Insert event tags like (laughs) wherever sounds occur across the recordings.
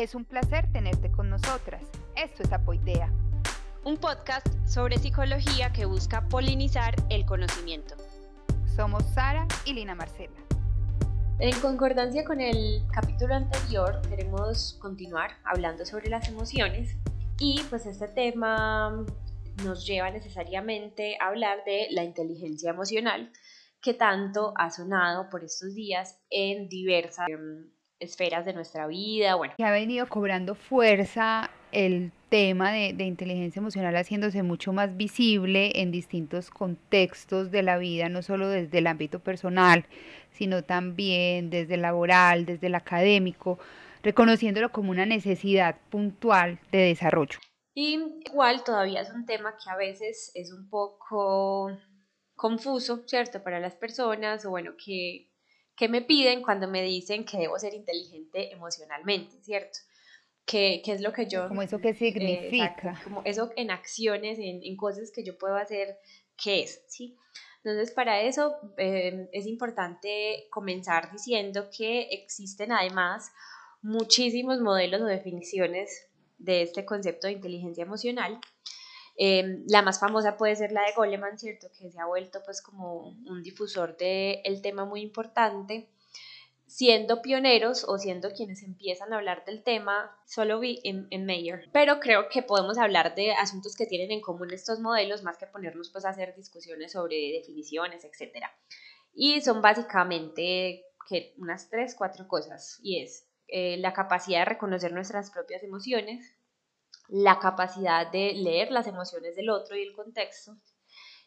Es un placer tenerte con nosotras. Esto es Apoidea. Un podcast sobre psicología que busca polinizar el conocimiento. Somos Sara y Lina Marcela. En concordancia con el capítulo anterior, queremos continuar hablando sobre las emociones y pues este tema nos lleva necesariamente a hablar de la inteligencia emocional que tanto ha sonado por estos días en diversas em, esferas de nuestra vida. Bueno. Que ha venido cobrando fuerza el tema de, de, inteligencia emocional haciéndose mucho más visible en distintos contextos de la vida, no solo desde el ámbito personal, sino también desde el laboral, desde el académico, reconociéndolo como una necesidad puntual de desarrollo. Y igual todavía es un tema que a veces es un poco confuso, ¿cierto? Para las personas, o bueno, que ¿Qué me piden cuando me dicen que debo ser inteligente emocionalmente, ¿cierto? ¿Qué, qué es lo que yo... Como eso qué significa. como eso en acciones, en, en, cosas que yo puedo hacer, ¿qué es? ¿sí? Entonces, para eso em, es importante comenzar diciendo que existen además muchísimos modelos o definiciones de este concepto de inteligencia emocional Em, la más famosa puede ser la de Goleman, ¿cierto? Que se ha vuelto pues como un difusor del el tema muy importante. Siendo pioneros o siendo quienes empiezan a hablar del tema, solo vi en, en Mayer. Pero creo que podemos hablar de asuntos que tienen en común estos modelos más que ponernos pues a hacer discusiones sobre definiciones, etc. Y son básicamente que unas tres, cuatro cosas. Y es eh, la capacidad de reconocer nuestras propias emociones, la capacidad de leer las emociones del otro y el contexto.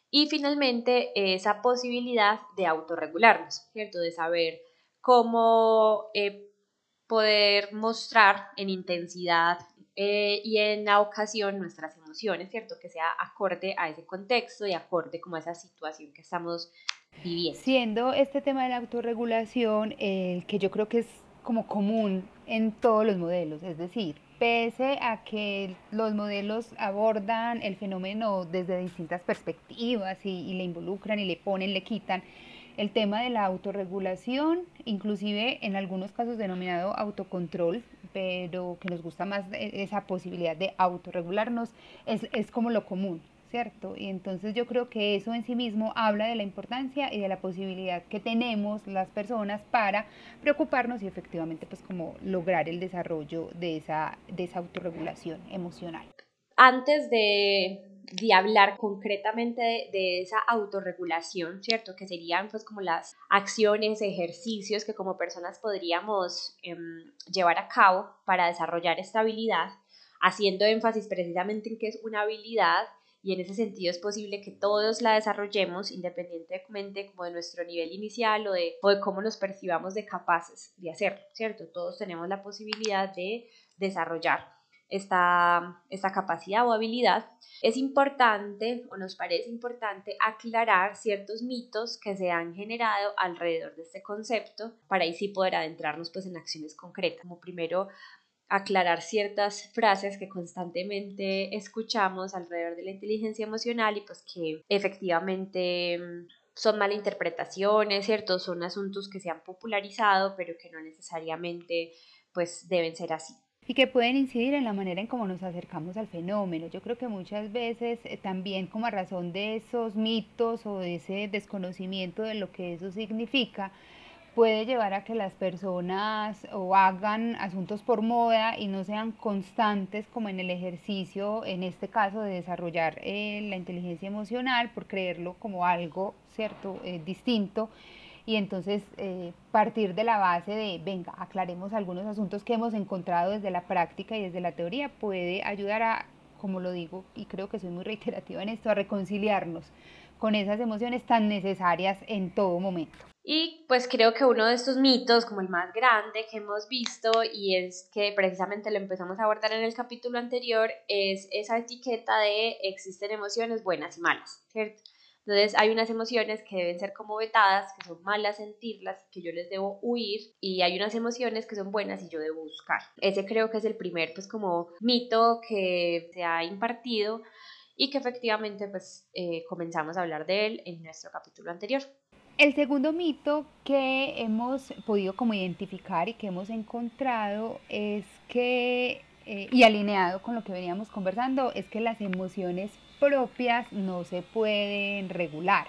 Y finalmente esa posibilidad de autorregularnos, ¿cierto? De saber cómo eh, poder mostrar en intensidad eh, y en la ocasión nuestras emociones, ¿cierto? Que sea acorde a ese contexto y acorde como a esa situación que estamos viviendo. Siendo este tema de la autorregulación el que yo creo que es como común en todos los modelos, es decir, pese a que los modelos abordan el fenómeno desde distintas perspectivas y, le involucran y le ponen, le quitan, el tema de la autorregulación, inclusive en algunos casos denominado autocontrol, pero que nos gusta más e, esa posibilidad de autorregularnos, es, es como lo común. ¿Cierto? Y entonces yo creo que eso en sí mismo habla de la importancia y de la posibilidad que tenemos las personas para preocuparnos y efectivamente pues como lograr el desarrollo de esa, de esa autorregulación emocional. Antes de, de hablar concretamente de, de, esa autorregulación, ¿cierto? Que serían pues como las acciones, ejercicios que como personas podríamos em, llevar a cabo para desarrollar esta habilidad, haciendo énfasis precisamente en que es una habilidad y en ese sentido es posible que todos la desarrollemos independientemente como de nuestro nivel inicial o de, o de cómo nos percibamos de capaces de hacerlo, ¿cierto? Todos tenemos la posibilidad de desarrollar esta, esta capacidad o habilidad. Es importante o nos parece importante aclarar ciertos mitos que se han generado alrededor de este concepto para ahí sí poder adentrarnos pues en acciones concretas. Como primero aclarar ciertas frases que constantemente escuchamos alrededor de la inteligencia emocional y pues que efectivamente mm, son malinterpretaciones, ¿cierto? Son asuntos que se han popularizado, pero que no necesariamente pues deben ser así. Y que pueden incidir en la manera en cómo nos acercamos al fenómeno. Yo creo que muchas veces eh, también como a razón de esos mitos o de ese desconocimiento de lo que eso significa, puede llevar a que las personas o hagan asuntos por moda y no sean constantes como en el ejercicio, en este caso, de desarrollar eh, la inteligencia emocional por creerlo como algo, ¿cierto?, eh, distinto. Y entonces eh, partir de la base de, venga, aclaremos algunos asuntos que hemos encontrado desde la práctica y desde la teoría puede ayudar a, como lo digo, y creo que soy muy reiterativa en esto, a reconciliarnos con esas emociones tan necesarias en todo momento. Y pues creo que uno de estos mitos, como el más grande que hemos visto, y es que precisamente lo empezamos a abordar en el capítulo anterior, es esa etiqueta de existen emociones buenas y malas, ¿cierto? Entonces hay unas emociones que deben ser como vetadas, que son malas sentirlas, que yo les debo huir, y hay unas emociones que son buenas y yo debo buscar. Ese creo que es el primer pues como mito que se ha impartido y que efectivamente pues eh, comenzamos a hablar de él en nuestro capítulo anterior. El segundo mito que hemos podido como identificar y que hemos encontrado es que, eh, y alineado con lo que veníamos conversando, es que las emociones propias no se pueden regular.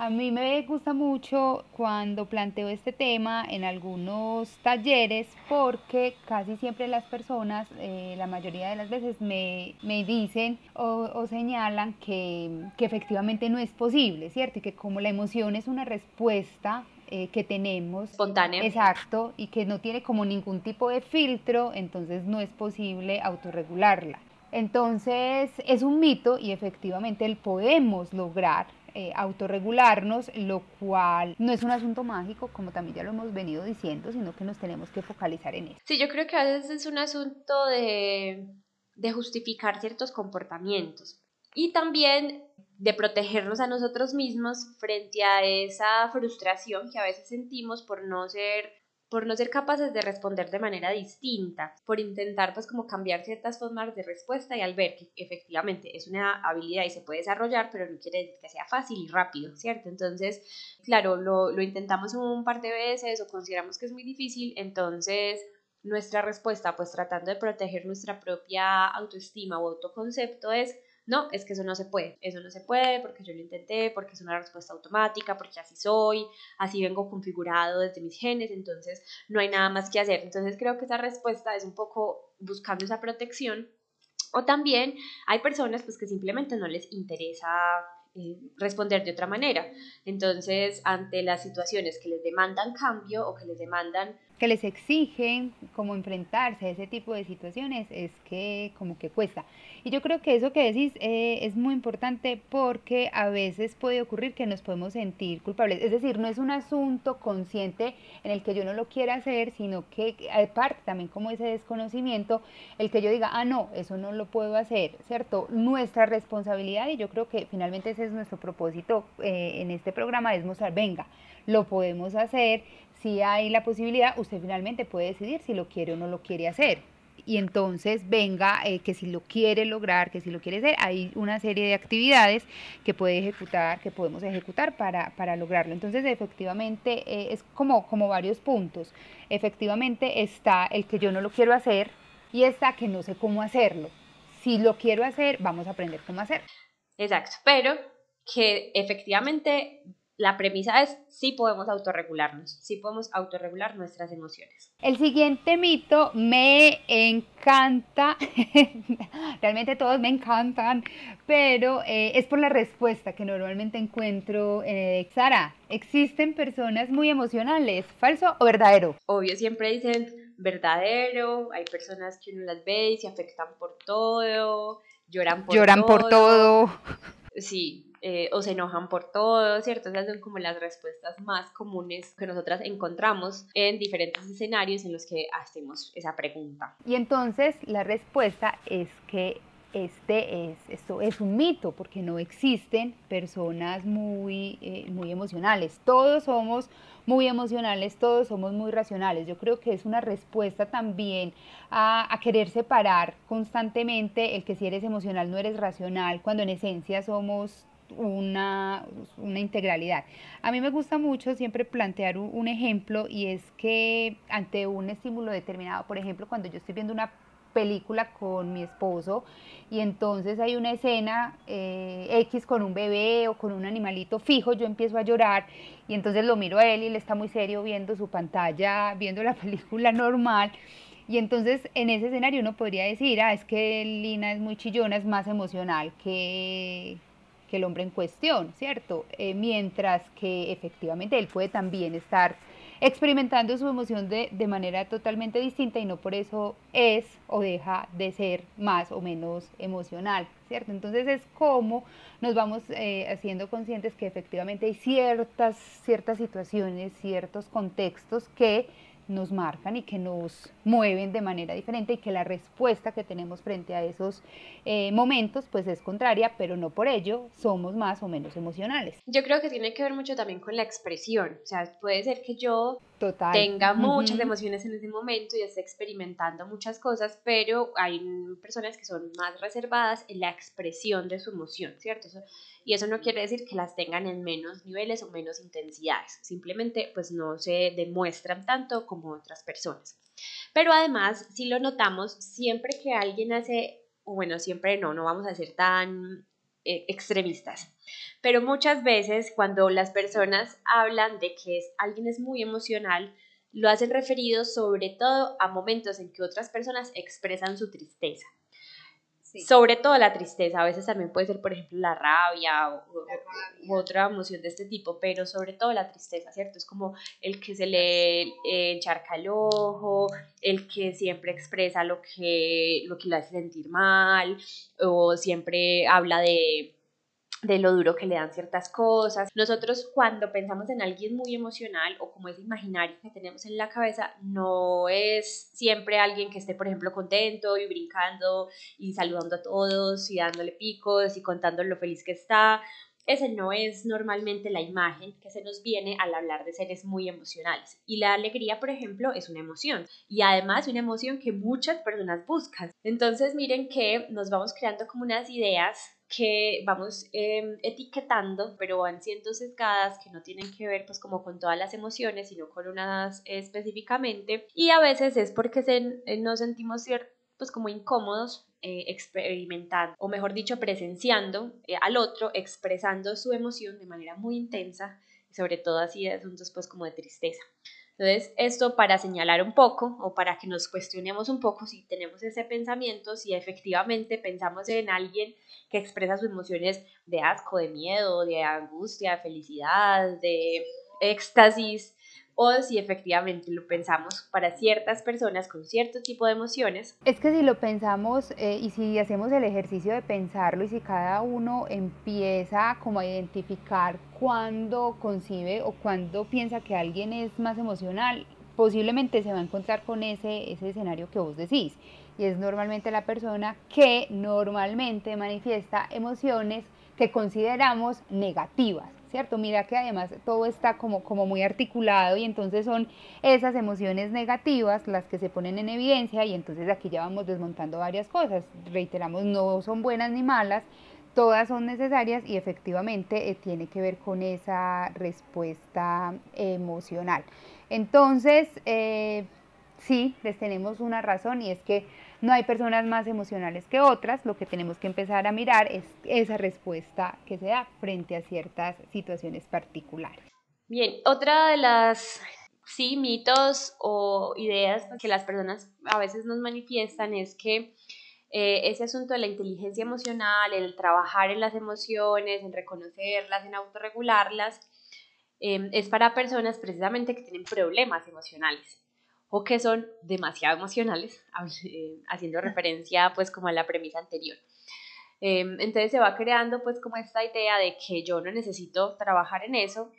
A mí me gusta mucho cuando planteo este tema en algunos talleres porque casi siempre las personas, eh, la mayoría de las veces, me, dicen o, señalan que, efectivamente no es posible, ¿cierto? Y que como la emoción es una respuesta eh, que tenemos. Espontánea. Exacto, y que no tiene como ningún tipo de filtro, entonces no es posible autorregularla. Entonces es un mito y efectivamente el podemos lograr eh, autorregularnos, lo cual no es un asunto mágico, como también ya lo hemos venido diciendo, sino que nos tenemos que focalizar en eso. Sí, yo creo que a veces es un asunto de, de justificar ciertos comportamientos y también de protegernos a nosotros mismos frente a esa frustración que a veces sentimos por no ser por no ser capaces de responder de manera distinta, por intentar pues como cambiar ciertas formas de respuesta y al ver que efectivamente es una habilidad y se puede desarrollar, pero no quiere decir que sea fácil y rápido, ¿cierto? Entonces, claro, lo, lo intentamos un par de veces o consideramos que es muy difícil, entonces nuestra respuesta pues tratando de proteger nuestra propia autoestima o autoconcepto es no, es que eso no se puede, eso no se puede porque yo lo intenté, porque es una respuesta automática, porque así soy, así vengo configurado desde mis genes, entonces no hay nada más que hacer. Entonces creo que esa respuesta es un poco buscando esa protección. O también hay personas pues que simplemente no les interesa eh, responder de otra manera. Entonces, ante las situaciones que les demandan cambio o que les demandan que les exigen como enfrentarse a ese tipo de situaciones es que como que cuesta. Y yo creo que eso que decís eh, es muy importante porque a veces puede ocurrir que nos podemos sentir culpables. Es decir, no es un asunto consciente en el que yo no lo quiera hacer, sino que aparte también como ese desconocimiento, el que yo diga, ah, no, eso no lo puedo hacer, ¿cierto? Nuestra responsabilidad, y yo creo que finalmente ese es nuestro propósito eh, en este programa, es mostrar, venga, lo podemos hacer si hay la posibilidad, usted finalmente puede decidir si lo quiere o no lo quiere hacer. Y entonces venga, eh, que si lo quiere lograr, que si lo quiere hacer, hay una serie de actividades que puede ejecutar, que podemos ejecutar para, para lograrlo. Entonces, efectivamente, eh, es como, como varios puntos. Efectivamente está el que yo no lo quiero hacer y está que no sé cómo hacerlo. Si lo quiero hacer, vamos a aprender cómo hacer. Exacto, pero que efectivamente la premisa es sí podemos autorregularnos, sí podemos autorregular nuestras emociones. El siguiente mito me encanta, (laughs) realmente todos me encantan, pero eh, es por la respuesta que normalmente encuentro en Sara, ¿existen personas muy emocionales? ¿Falso o verdadero? Obvio, siempre dicen verdadero, hay personas que uno las ve y se afectan por todo, lloran por lloran todo. por todo. Sí, eh, o se enojan por todo, ¿cierto? Esas son como las respuestas más comunes que nosotras encontramos en diferentes escenarios en los que hacemos esa pregunta. Y entonces la respuesta es que este es, esto es un mito, porque no existen personas muy, eh, muy emocionales. Todos somos muy emocionales, todos somos muy racionales. Yo creo que es una respuesta también a, a, querer separar constantemente el que si eres emocional no eres racional, cuando en esencia somos una, una, integralidad. A mí me gusta mucho siempre plantear un, ejemplo y es que ante un estímulo determinado, por ejemplo, cuando yo estoy viendo una película con mi esposo y entonces hay una escena eh, X con un bebé o con un animalito fijo, yo empiezo a llorar y entonces lo miro a él y él está muy serio viendo su pantalla, viendo la (laughs) película normal. Y entonces en ese escenario uno podría decir, ah, es que Lina es muy chillona, es más emocional que, que el hombre en cuestión, ¿cierto? Eh, mientras que efectivamente él puede también estar experimentando su emoción de, de, manera totalmente distinta y no por eso es o deja de ser más o menos emocional, ¿cierto? Entonces es como nos vamos eh, haciendo conscientes que efectivamente hay ciertas, ciertas situaciones, ciertos contextos que nos marcan y que nos mueven de manera diferente y que la respuesta que tenemos frente a esos eh, momentos pues es contraria, pero no por ello somos más o menos emocionales. Yo creo que tiene que ver mucho también con la expresión, o sea, puede ser que yo tenga muchas emociones en ese momento y esté experimentando muchas cosas, pero hay personas que son más reservadas en la expresión de su emoción, ¿cierto? y eso no quiere decir que las tengan en menos niveles o menos intensidades, simplemente pues no se demuestran tanto como otras personas. Pero además, si lo notamos, siempre que alguien hace, o bueno, siempre no, no vamos a ser tan eh, extremistas. Pero muchas veces cuando las personas hablan de que es, alguien es muy emocional, lo hacen referido sobre todo a momentos en que otras personas expresan su tristeza. Sobre todo la tristeza, a veces también puede ser, por ejemplo, la rabia o, otra emoción de este tipo, pero sobre todo la tristeza, ¿cierto? Es como el que se le encharca el ojo, el que siempre expresa lo que, lo que le hace sentir mal, o siempre habla de de lo duro que le dan ciertas cosas. Nosotros cuando pensamos en alguien muy emocional o como ese imaginario que tenemos en la cabeza, no es siempre alguien que esté, por ejemplo, contento y brincando y saludando a todos y dándole picos y contando lo feliz que está. Ese no es normalmente la imagen que se nos viene al hablar de seres muy emocionales. Y la alegría, por ejemplo, es una emoción. Y además una emoción que muchas personas buscan. Entonces miren que nos vamos creando como unas ideas que vamos em, etiquetando, pero van siendo sesgadas, que no tienen que ver pues como con todas las emociones, sino con unas específicamente. Y a veces es porque se, eh, nos sentimos pues como incómodos eh, experimentando, o mejor dicho, presenciando eh, al otro, expresando su emoción de manera muy intensa, sobre todo así de asuntos pues como de tristeza. Entonces, esto para señalar un poco o para que nos cuestionemos un poco si tenemos ese pensamiento, si efectivamente pensamos en alguien que expresa sus emociones de asco, de miedo, de angustia, de felicidad, de éxtasis, o si efectivamente lo pensamos para ciertas personas con cierto tipo de emociones. Es que si lo pensamos eh, y si hacemos el ejercicio de pensarlo y si cada uno empieza como a identificar cuándo concibe o cuándo piensa que alguien es más emocional, posiblemente se va a encontrar con ese, ese escenario que vos decís. Y es normalmente la persona que normalmente manifiesta emociones que consideramos negativas. ¿Cierto? Mira que además todo está como, como muy articulado y entonces son esas emociones negativas las que se ponen en evidencia y entonces aquí ya vamos desmontando varias cosas. Reiteramos, no son buenas ni malas, todas son necesarias y efectivamente eh, tiene que ver con esa respuesta emocional. Entonces, eh, sí, les tenemos una razón y es que no hay personas más emocionales que otras, lo que tenemos que empezar a mirar es esa respuesta que se da frente a ciertas situaciones particulares. Bien, otra de las sí, mitos o ideas que las personas a veces nos manifiestan es que eh, ese asunto de la inteligencia emocional, el trabajar en las emociones, en reconocerlas, en autorregularlas, eh, es para personas precisamente que tienen problemas emocionales o que son demasiado emocionales, (laughs) eh, haciendo referencia pues como a la premisa anterior. Em, entonces se va creando pues como esta idea de que yo no necesito trabajar en eso,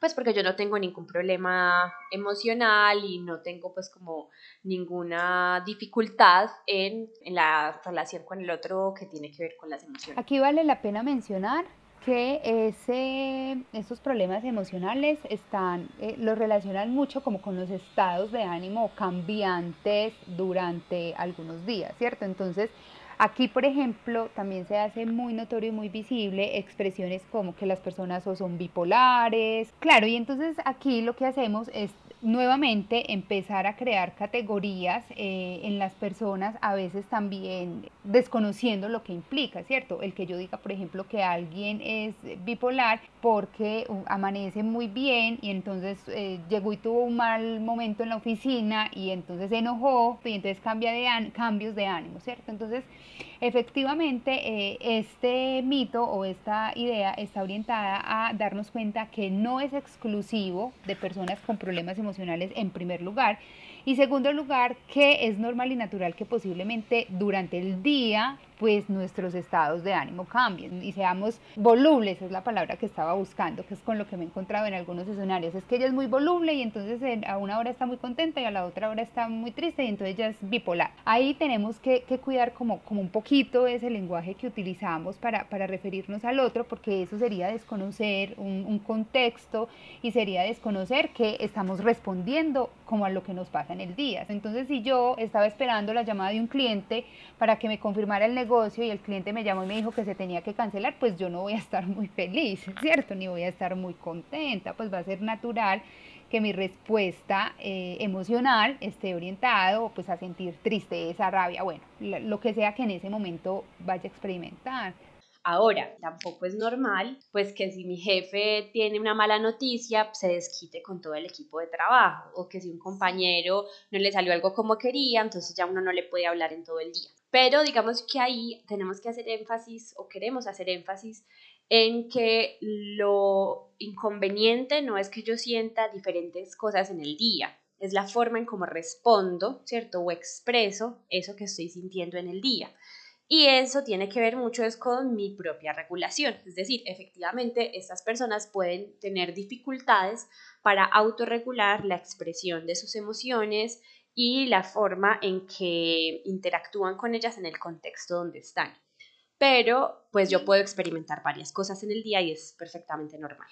pues porque yo no tengo ningún problema emocional y no tengo pues como ninguna dificultad en, en la relación con el otro que tiene que ver con las emociones. Aquí vale la pena mencionar que ese, esos problemas emocionales están, eh, los relacionan mucho como con los estados de ánimo cambiantes durante algunos días, ¿cierto? Entonces, aquí, por ejemplo, también se hace muy notorio y muy visible expresiones como que las personas o son bipolares, claro, y entonces aquí lo que hacemos es nuevamente empezar a crear categorías eh, en las personas, a veces también desconociendo lo que implica, ¿cierto? El que yo diga, por ejemplo, que alguien es bipolar porque uh, amanece muy bien y entonces eh, llegó y tuvo un mal momento en la oficina y entonces se enojó y entonces cambia de cambios de ánimo, ¿cierto? Entonces, efectivamente, eh, este mito o esta idea está orientada a darnos cuenta que no es exclusivo de personas con problemas emocionales en primer lugar, y segundo lugar, que es normal y natural que posiblemente durante el día pues nuestros estados de ánimo cambien y seamos volubles, es la palabra que estaba buscando, que es con lo que me he encontrado en algunos escenarios. Es que ella es muy voluble y entonces a una hora está muy contenta y a la otra hora está muy triste y entonces ella es bipolar. Ahí tenemos que, cuidar como, como un poquito ese lenguaje que utilizamos para, para referirnos al otro, porque eso sería desconocer un, un contexto y sería desconocer que estamos respondiendo como a lo que nos pasa en el día. Entonces, si yo estaba esperando la llamada de un cliente para que me confirmara el negocio y el cliente me llamó y me dijo que se tenía que cancelar, pues yo no voy a estar muy feliz, (laughs) ¿cierto? Ni voy a estar muy contenta, pues va a ser natural que mi respuesta eh, emocional esté orientado pues a sentir tristeza, rabia, bueno, lo que sea que en ese momento vaya a experimentar. Ahora, tampoco es normal, pues que si mi jefe tiene una mala noticia, se desquite con todo el equipo de trabajo, o que si un compañero no le salió algo como quería, entonces ya uno no le puede hablar en todo el día. Pero digamos que ahí tenemos que hacer énfasis o queremos hacer énfasis en que lo inconveniente no es que yo sienta diferentes cosas en el día, es la forma en cómo respondo, ¿cierto? O expreso eso que estoy sintiendo en el día. Y eso tiene que ver mucho es con mi propia regulación. Es decir, efectivamente, estas personas pueden tener dificultades para autorregular la expresión de sus emociones y la forma en que interactúan con ellas en el contexto donde están. Pero, pues yo puedo experimentar varias cosas en el día y es perfectamente normal.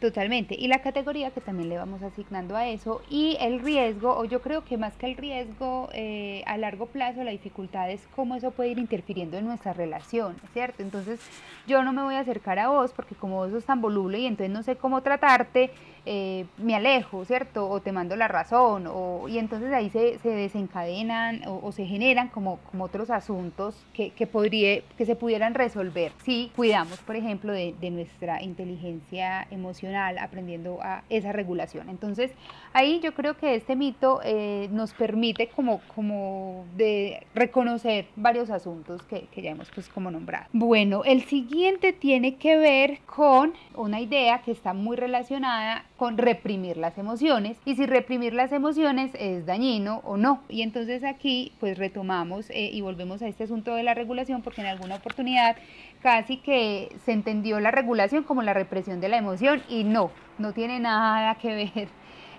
Totalmente. Y la categoría que también le vamos asignando a eso y el riesgo, o yo creo que más que el riesgo eh, a largo plazo, la dificultad es cómo eso puede ir interfiriendo en nuestra relación, ¿cierto? Entonces yo no me voy a acercar a vos porque como vos sos tan voluble y entonces no sé cómo tratarte, eh, me alejo, ¿cierto? O te mando la razón, o, y entonces ahí se, se desencadenan o, se generan como, otros asuntos que, que, podría, que se pudieran resolver si cuidamos, por ejemplo, de, de nuestra inteligencia emocional, aprendiendo a esa regulación. Entonces, ahí yo creo que este mito eh, nos permite como, como de reconocer varios asuntos que, que ya hemos pues como nombrado. Bueno, el siguiente tiene que ver con una idea que está muy relacionada con reprimir las emociones y si reprimir las emociones es dañino o no. Y entonces aquí pues retomamos eh, y volvemos a este asunto de la regulación porque en alguna oportunidad casi que se entendió la regulación como la represión de la emoción y no, no tiene nada que ver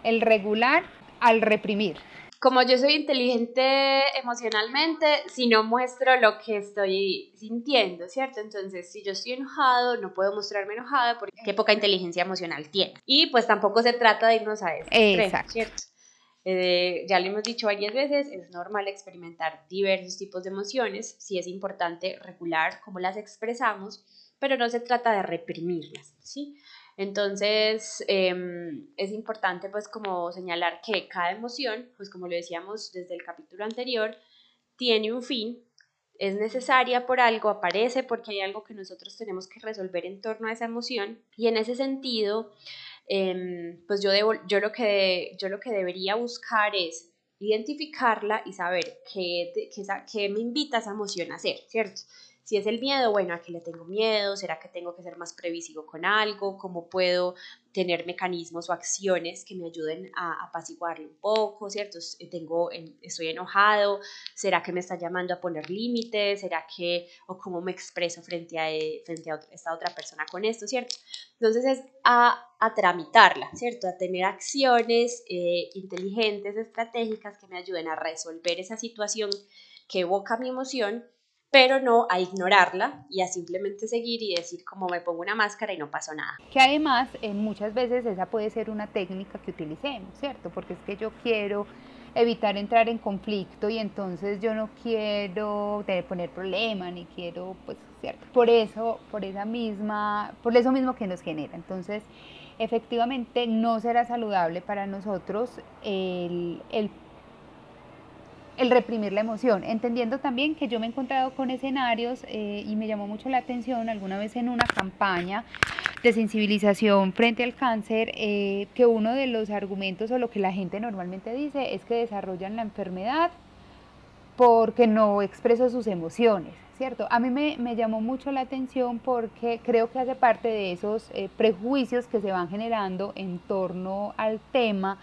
el regular al reprimir como yo soy inteligente emocionalmente, si no muestro lo que estoy sintiendo, ¿cierto? Entonces, si yo estoy enojado, no puedo mostrarme enojada porque qué poca inteligencia emocional tiene. Y pues tampoco se trata de irnos a eso, ¿cierto? Eh, ya lo hemos dicho varias veces, es normal experimentar diversos tipos de emociones, sí es importante regular cómo las expresamos, pero no se trata de reprimirlas, ¿sí? Entonces, em, es importante pues como señalar que cada emoción, pues como lo decíamos desde el capítulo anterior, tiene un fin, es necesaria por algo, aparece porque hay algo que nosotros tenemos que resolver en torno a esa emoción y en ese sentido, em, pues yo, debo, yo, lo que, yo lo que debería buscar es identificarla y saber qué, qué, qué me invita esa emoción a hacer, ¿cierto? Si es el miedo, bueno, ¿a qué le tengo miedo? ¿Será que tengo que ser más previsivo con algo? ¿Cómo puedo tener mecanismos o acciones que me ayuden a apaciguarlo un poco, ¿cierto? Tengo, estoy enojado, ¿será que me está llamando a poner límites? ¿Será que, o cómo me expreso frente a, eh, frente a esta otra persona con esto, ¿cierto? Entonces es a, a tramitarla, ¿cierto? A tener acciones eh, inteligentes, estratégicas que me ayuden a resolver esa situación que evoca mi emoción pero no a ignorarla y a simplemente seguir y decir como me pongo una máscara y no pasó nada. Que además eh, muchas veces esa puede ser una técnica que utilicemos, ¿cierto? Porque es que yo quiero evitar entrar en conflicto y entonces yo no quiero tener, poner problema ni quiero, pues, ¿cierto? Por eso, por esa misma, por eso mismo que nos genera. Entonces, efectivamente no será saludable para nosotros el, el el reprimir la emoción, entendiendo también que yo me he encontrado con escenarios eh, y me llamó mucho la atención alguna vez en una campaña de sensibilización frente al cáncer, eh, que uno de los argumentos o lo que la gente normalmente dice es que desarrollan la enfermedad porque no expreso sus emociones, ¿cierto? A mí me, me llamó mucho la atención porque creo que hace parte de esos eh, prejuicios que se van generando en torno al tema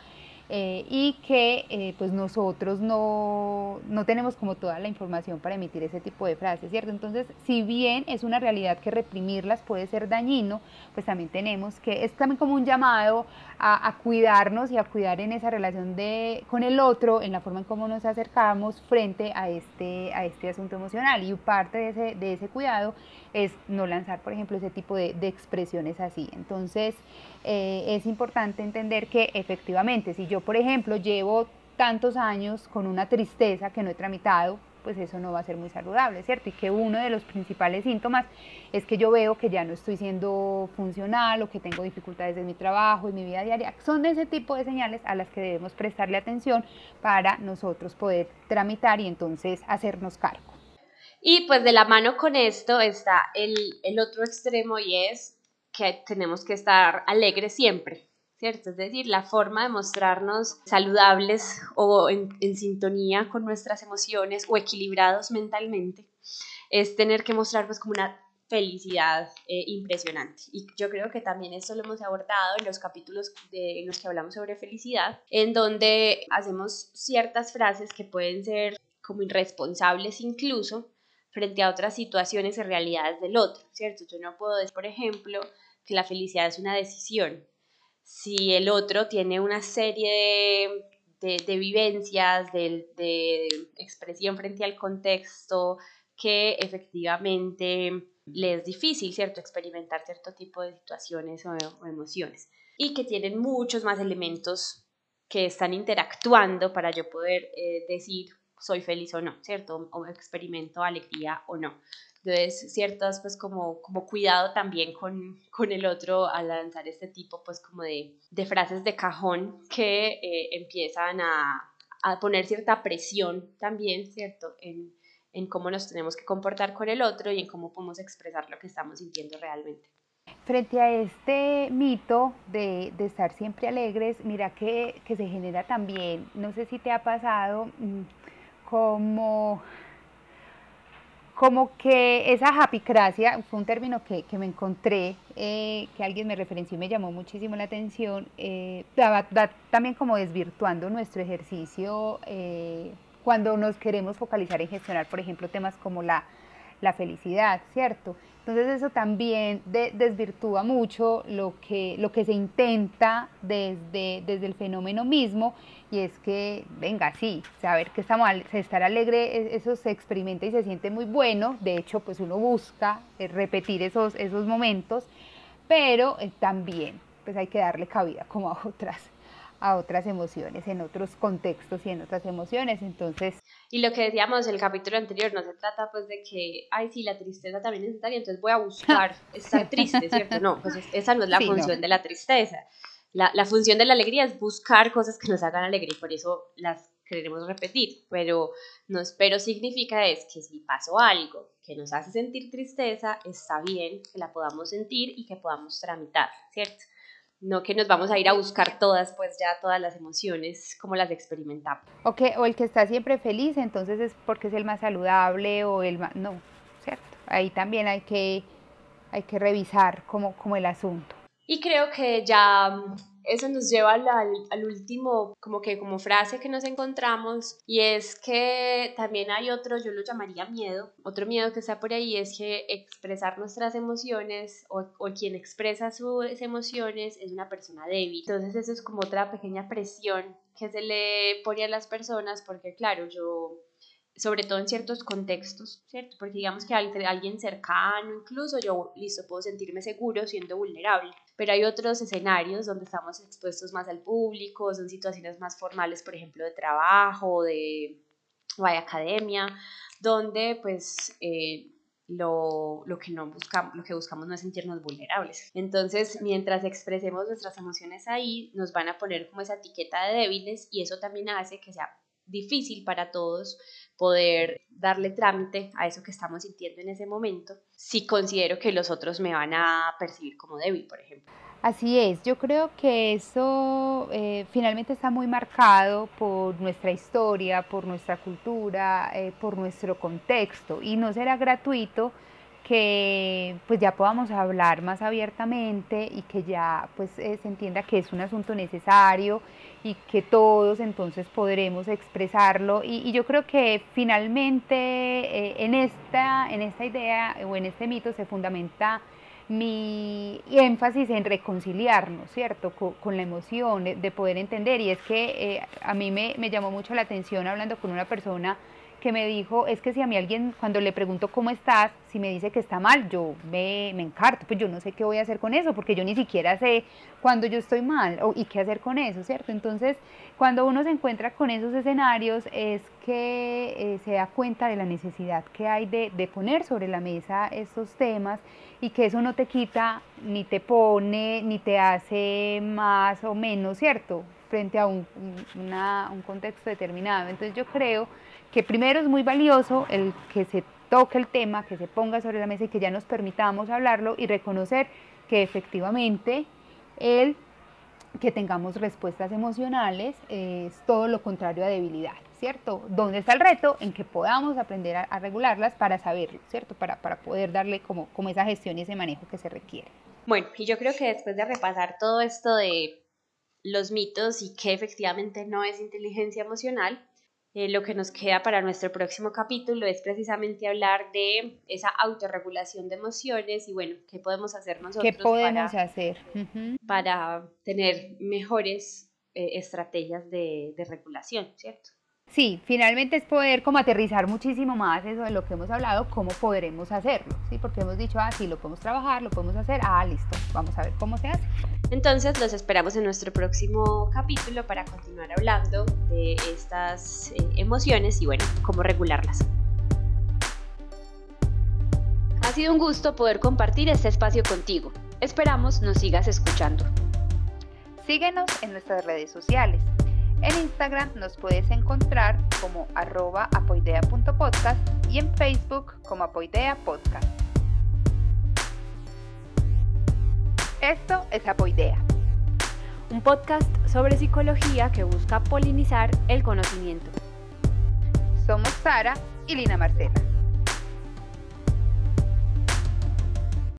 eh, y que eh, pues nosotros no, no, tenemos como toda la información para emitir ese tipo de frases, ¿cierto? Entonces, si bien es una realidad que reprimirlas puede ser dañino, pues también tenemos que, es también como un llamado a, cuidarnos y a cuidar en esa relación de, con el otro, en la forma en cómo nos acercamos frente a este, a este asunto emocional. Y parte de ese, de ese cuidado es no lanzar, por ejemplo, ese tipo de, expresiones así. Entonces, eh, es importante entender que efectivamente, si yo, por ejemplo, llevo tantos años con una tristeza que no he tramitado, pues eso no va a ser muy saludable, ¿cierto? Y que uno de los principales síntomas es que yo veo que ya no estoy siendo funcional o que tengo dificultades en mi trabajo, en mi vida diaria. Son ese tipo de señales a las que debemos prestarle atención para nosotros poder tramitar y entonces hacernos cargo. Y pues de la mano con esto está el, el otro extremo y es que tenemos que estar alegres siempre, ¿cierto? Es decir, la forma de mostrarnos saludables o en, sintonía con nuestras emociones o equilibrados mentalmente es tener que mostrar pues como una felicidad eh, impresionante. Y yo creo que también esto lo hemos abordado en los capítulos de, en los que hablamos sobre felicidad, en donde hacemos ciertas frases que pueden ser como irresponsables incluso frente a otras situaciones y realidades del otro, ¿cierto? Yo no puedo decir, por ejemplo, que la felicidad es una decisión. Si el otro tiene una serie de, vivencias, de, expresión frente al contexto, que efectivamente le es difícil, ¿cierto?, experimentar cierto tipo de situaciones o, emociones. Y que tienen muchos más elementos que están interactuando para yo poder eh, decir soy feliz o no, ¿cierto? O experimento alegría o no. Entonces, ciertas, pues como, como cuidado también con, con el otro al lanzar este tipo, pues como de, de frases de cajón que eh, empiezan a, a, poner cierta presión también, ¿cierto? En, en cómo nos tenemos que comportar con el otro y en cómo podemos expresar lo que estamos sintiendo realmente. Frente a este mito de, de estar siempre alegres, mira que, que, se genera también, no sé si te ha pasado, mm, como como que esa japicracia fue un término que, que me encontré, eh, que alguien me referenció y me llamó muchísimo la atención, eh, también como desvirtuando nuestro ejercicio eh, cuando nos queremos focalizar en gestionar, por ejemplo, temas como la, la felicidad, ¿cierto? Entonces eso también desvirtúa mucho lo que, lo que se intenta desde, desde el fenómeno mismo y es que, venga, sí, saber que estamos, estar alegre, e, eso se experimenta y se siente muy bueno, de hecho pues uno busca eh, repetir esos, esos momentos, pero eh, también pues hay que darle cabida como a otras a otras emociones, en otros contextos y en otras emociones. Entonces... Y lo que decíamos en el capítulo anterior, no se trata pues de que, ay, sí, la tristeza también es necesaria, entonces voy a buscar (laughs) estar triste, ¿cierto? No, pues esa no es la función de la tristeza. La, la, función de la alegría es buscar cosas que nos hagan alegría y por eso las queremos repetir, pero no pero significa es que si pasó algo que nos hace sentir tristeza, está bien que la podamos sentir y que podamos tramitar, ¿cierto? No que nos vamos a ir a buscar todas, pues ya todas las emociones como las experimentamos. Okay, o el que está siempre feliz, entonces es porque es el más saludable o el más... No, ¿cierto? Ahí también hay que, hay que revisar como, como el asunto. Y creo que ya eso nos lleva al, al, último, como que como frase que nos encontramos, y es que también hay otro, yo lo llamaría miedo, otro miedo que está por ahí es que expresar nuestras emociones o, o quien expresa sus emociones es una persona débil. Entonces eso es como otra pequeña presión que se le pone a las personas porque claro, yo sobre todo en ciertos contextos, ¿cierto? Porque digamos que alguien cercano, incluso yo, listo, puedo sentirme seguro siendo vulnerable, pero hay otros escenarios donde estamos expuestos más al público, son situaciones más formales, por ejemplo, de trabajo de, o de academia, donde pues... Eh, lo, lo, que no buscamos, lo que buscamos no es sentirnos vulnerables. Entonces, mientras expresemos nuestras emociones ahí, nos van a poner como esa etiqueta de débiles y eso también hace que sea difícil para todos poder darle trámite a eso que estamos sintiendo en ese momento si considero que los otros me van a percibir como débil, por ejemplo. Así es, yo creo que eso eh, finalmente está muy marcado por nuestra historia, por nuestra cultura, eh, por nuestro contexto y no será gratuito que pues ya podamos hablar más abiertamente y que ya pues eh, se entienda que es un asunto necesario y que todos entonces podremos expresarlo y, yo creo que finalmente eh, en, esta, en esta idea o en este mito se fundamenta mi énfasis en reconciliarnos, ¿cierto? Con, la emoción, de, poder entender. Y es que eh, a mí me, me, llamó mucho la atención hablando con una persona que me dijo, es que si a mí alguien, cuando le pregunto cómo estás, si me dice que está mal, yo me, me encarto, pues yo no sé qué voy a hacer con eso, porque yo ni siquiera sé cuándo yo estoy mal o, y qué hacer con eso, ¿cierto? Entonces, cuando uno se encuentra con esos escenarios, es que eh, se da cuenta de la necesidad que hay de, de poner sobre la mesa estos temas y que eso no te quita, ni te pone, ni te hace más o menos, ¿cierto? Frente a un, un contexto determinado. Entonces yo creo que primero es muy valioso el que se toque el tema, que se ponga sobre la mesa y que ya nos permitamos hablarlo y reconocer que efectivamente el que tengamos respuestas emocionales es todo lo contrario a debilidad, ¿cierto? ¿Dónde está el reto? En que podamos aprender a, regularlas para saberlo, ¿cierto? Para, para poder darle como, como esa gestión y ese manejo que se requiere. Bueno, y yo creo que después de repasar todo esto de los mitos y que efectivamente no es inteligencia emocional, eh, lo que nos queda para nuestro próximo capítulo es precisamente hablar de esa autorregulación de emociones y bueno, qué podemos hacer nosotros ¿Qué podemos para, hacer? para tener mejores eh, estrategias de, de regulación, ¿cierto? Sí, finalmente es poder como aterrizar muchísimo más eso de lo que hemos hablado, cómo podremos hacerlo, ¿sí? Porque hemos dicho, ah, sí, lo podemos trabajar, lo podemos hacer, ah, listo, vamos a ver cómo se hace. Entonces los esperamos en nuestro próximo capítulo para continuar hablando de estas eh, emociones y bueno, cómo regularlas. Ha sido un gusto poder compartir este espacio contigo. Esperamos nos sigas escuchando. Síguenos en nuestras redes sociales en Instagram nos puedes encontrar como arroba apoidea.podcast y en Facebook como apoidea podcast. Esto es Apoidea. Un podcast sobre psicología que busca polinizar el conocimiento. Somos Sara y Lina Marcela.